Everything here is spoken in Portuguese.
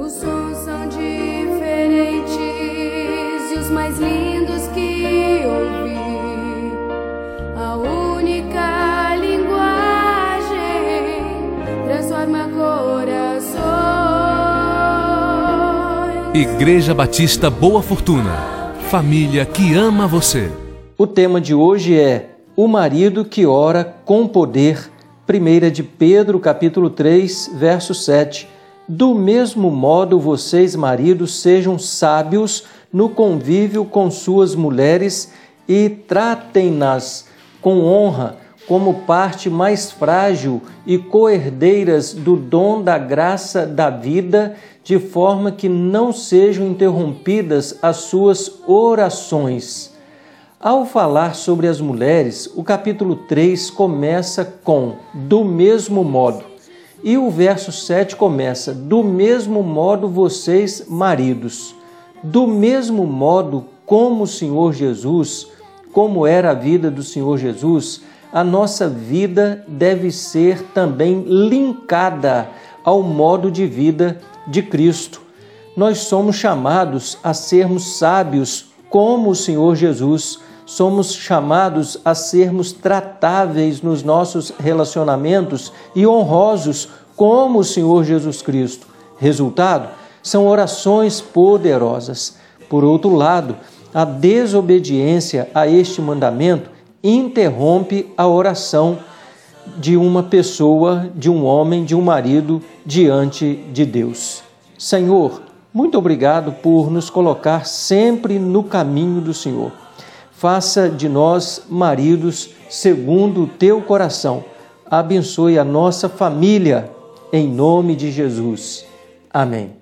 Os sons são diferentes e os mais lindos que ouvi. A única linguagem transforma corações. Igreja Batista Boa Fortuna. Família que ama você. O tema de hoje é O marido que ora com poder. 1 de Pedro, capítulo 3, verso 7 do mesmo modo, vocês, maridos, sejam sábios no convívio com suas mulheres e tratem-nas com honra, como parte mais frágil e coerdeiras do dom da graça da vida, de forma que não sejam interrompidas as suas orações. Ao falar sobre as mulheres, o capítulo 3 começa com do mesmo modo. E o verso 7 começa: Do mesmo modo, vocês, maridos, do mesmo modo como o Senhor Jesus, como era a vida do Senhor Jesus, a nossa vida deve ser também linkada ao modo de vida de Cristo. Nós somos chamados a sermos sábios como o Senhor Jesus somos chamados a sermos tratáveis nos nossos relacionamentos e honrosos como o Senhor Jesus Cristo. Resultado? São orações poderosas. Por outro lado, a desobediência a este mandamento interrompe a oração de uma pessoa, de um homem, de um marido diante de Deus. Senhor, muito obrigado por nos colocar sempre no caminho do Senhor faça de nós maridos segundo o teu coração. Abençoe a nossa família, em nome de Jesus. Amém.